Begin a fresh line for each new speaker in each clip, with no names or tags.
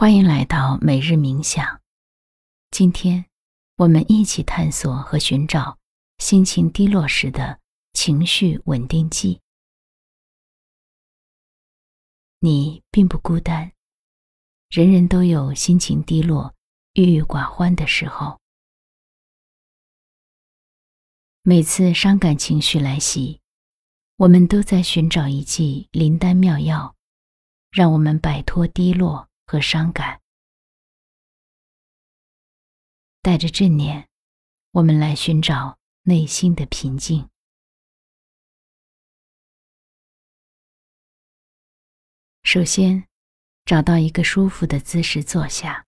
欢迎来到每日冥想。今天，我们一起探索和寻找心情低落时的情绪稳定剂。你并不孤单，人人都有心情低落、郁郁寡欢的时候。每次伤感情绪来袭，我们都在寻找一剂灵丹妙药，让我们摆脱低落。和伤感，带着正念，我们来寻找内心的平静。首先，找到一个舒服的姿势坐下。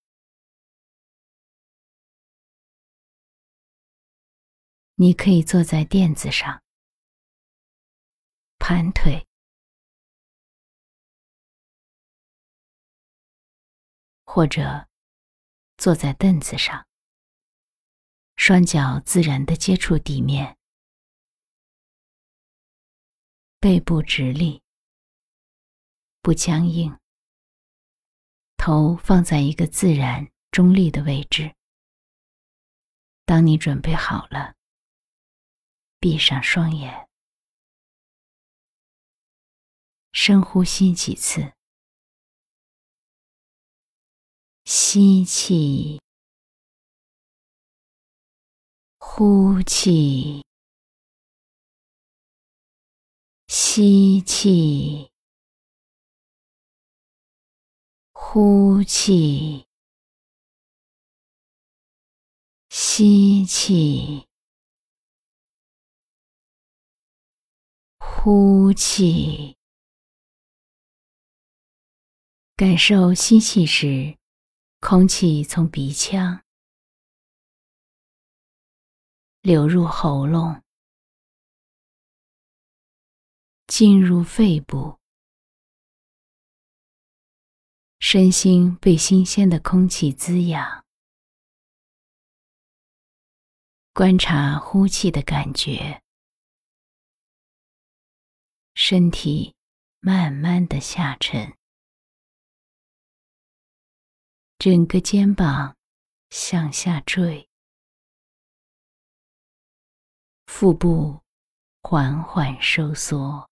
你可以坐在垫子上，盘腿。或者坐在凳子上，双脚自然的接触地面，背部直立，不僵硬，头放在一个自然中立的位置。当你准备好了，闭上双眼，深呼吸几次。吸气，呼气，吸气，呼气，吸气，呼气，感受吸气时。空气从鼻腔流入喉咙，进入肺部，身心被新鲜的空气滋养。观察呼气的感觉，身体慢慢的下沉。整个肩膀向下坠，腹部缓缓收缩，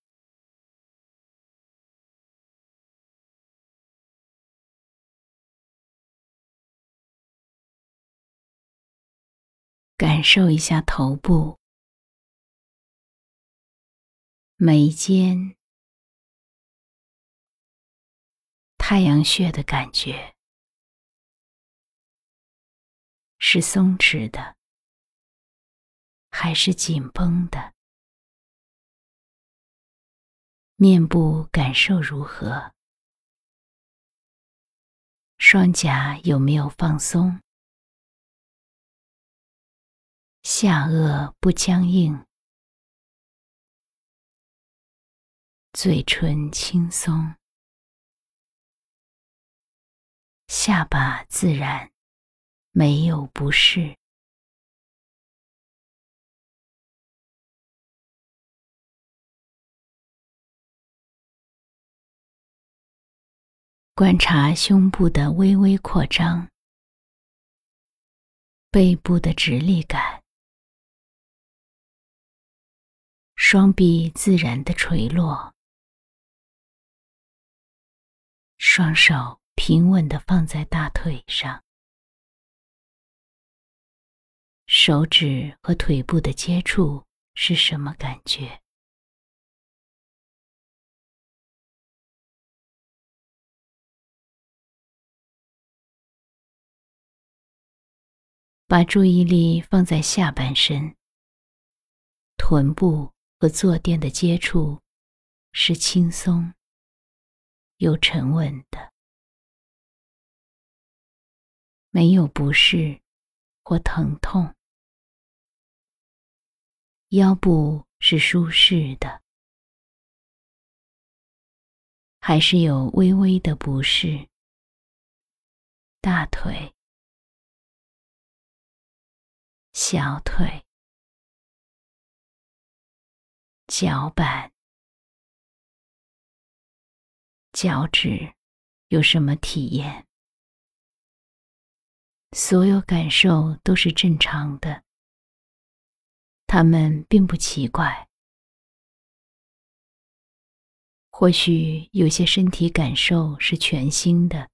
感受一下头部、眉间、太阳穴的感觉。是松弛的，还是紧绷的？面部感受如何？双颊有没有放松？下颚不僵硬，嘴唇轻松，下巴自然。没有不适。观察胸部的微微扩张，背部的直立感，双臂自然的垂落，双手平稳的放在大腿上。手指和腿部的接触是什么感觉？把注意力放在下半身，臀部和坐垫的接触是轻松又沉稳的，没有不适或疼痛。腰部是舒适的，还是有微微的不适？大腿、小腿、脚板、脚趾有什么体验？所有感受都是正常的，它们并不奇怪。或许有些身体感受是全新的，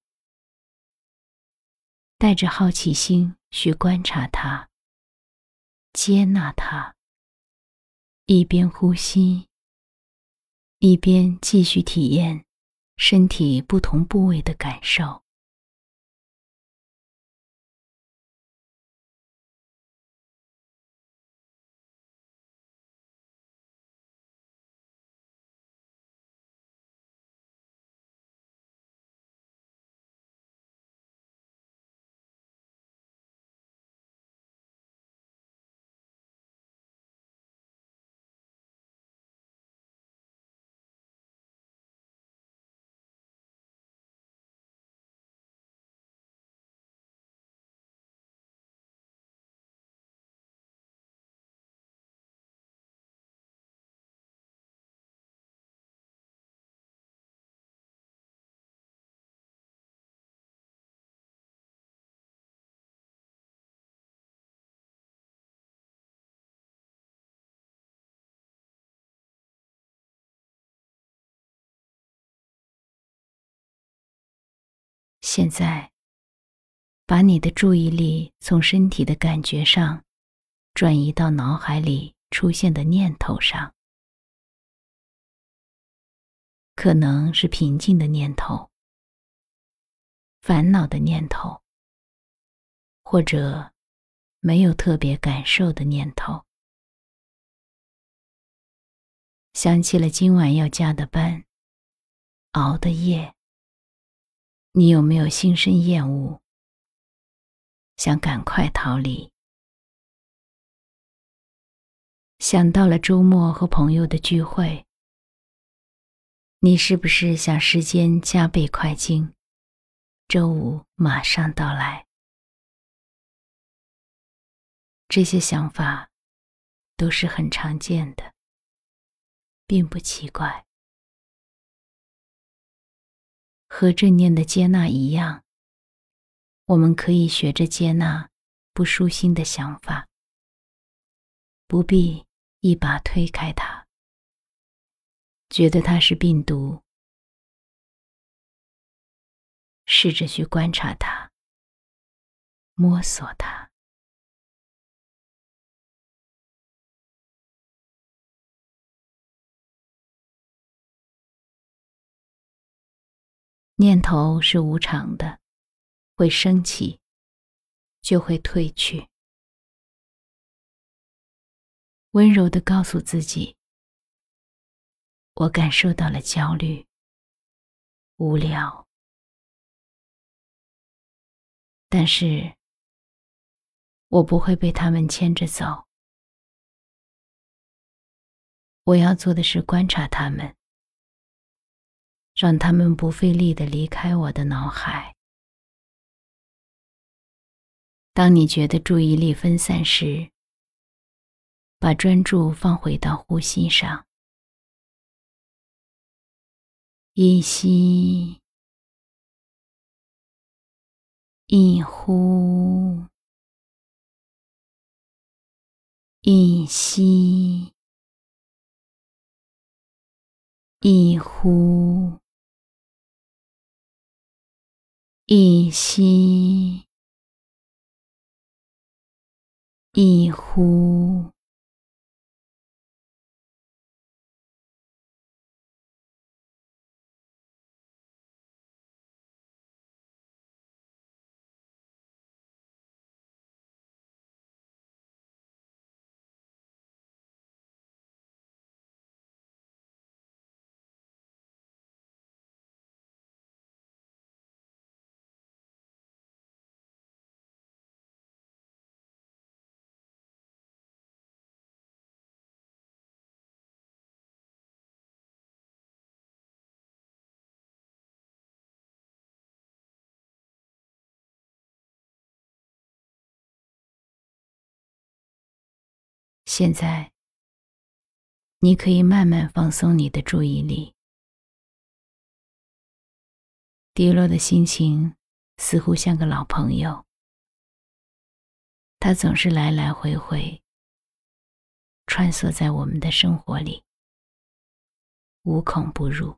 带着好奇心去观察它，接纳它，一边呼吸，一边继续体验身体不同部位的感受。现在，把你的注意力从身体的感觉上，转移到脑海里出现的念头上，可能是平静的念头、烦恼的念头，或者没有特别感受的念头。想起了今晚要加的班，熬的夜。你有没有心生厌恶，想赶快逃离？想到了周末和朋友的聚会，你是不是想时间加倍快进？周五马上到来。这些想法都是很常见的，并不奇怪。和正念的接纳一样，我们可以学着接纳不舒心的想法，不必一把推开它，觉得它是病毒，试着去观察它，摸索它。念头是无常的，会升起，就会退去。温柔的告诉自己：“我感受到了焦虑、无聊，但是我不会被他们牵着走。我要做的是观察他们。”让他们不费力的离开我的脑海。当你觉得注意力分散时，把专注放回到呼吸上，一吸一呼，一吸一呼。一吸一呼，现在，你可以慢慢放松你的注意力。低落的心情似乎像个老朋友，他总是来来回回，穿梭在我们的生活里，无孔不入。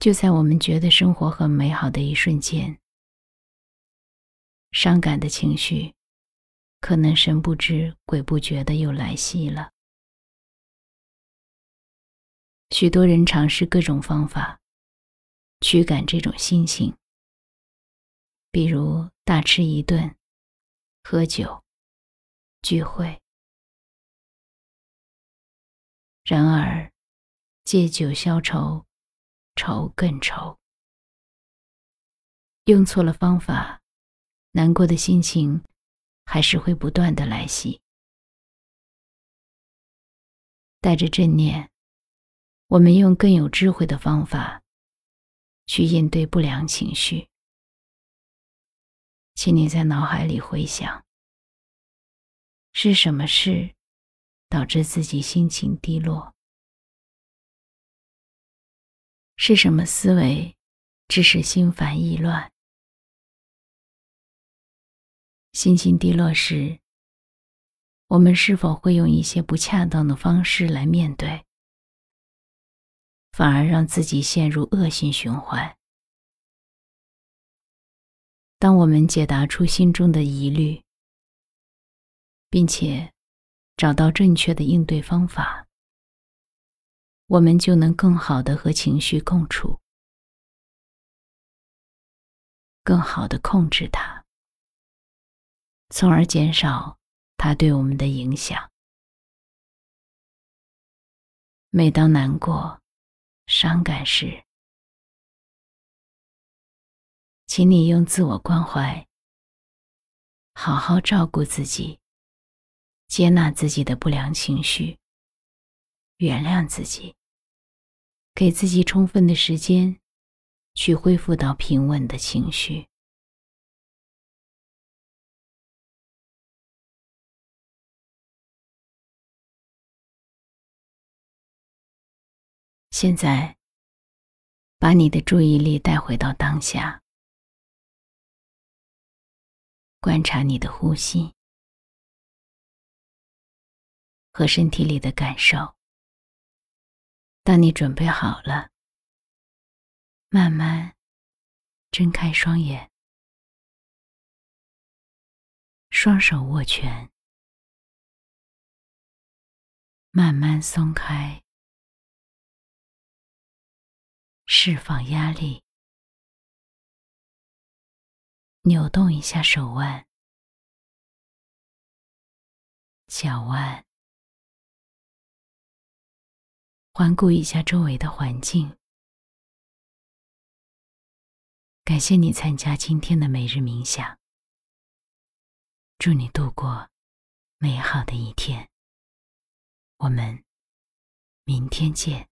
就在我们觉得生活很美好的一瞬间，伤感的情绪可能神不知鬼不觉的又来袭了。许多人尝试各种方法驱赶这种心情，比如大吃一顿、喝酒、聚会。然而，借酒消愁。愁更愁，用错了方法，难过的心情还是会不断的来袭。带着正念，我们用更有智慧的方法去应对不良情绪。请你在脑海里回想，是什么事导致自己心情低落？是什么思维，致使心烦意乱？心情低落时，我们是否会用一些不恰当的方式来面对，反而让自己陷入恶性循环？当我们解答出心中的疑虑，并且找到正确的应对方法。我们就能更好的和情绪共处，更好的控制它，从而减少它对我们的影响。每当难过、伤感时，请你用自我关怀，好好照顾自己，接纳自己的不良情绪。原谅自己，给自己充分的时间，去恢复到平稳的情绪。现在，把你的注意力带回到当下，观察你的呼吸和身体里的感受。当你准备好了，慢慢睁开双眼，双手握拳，慢慢松开，释放压力，扭动一下手腕、脚腕。环顾一下周围的环境，感谢你参加今天的每日冥想。祝你度过美好的一天。我们明天见。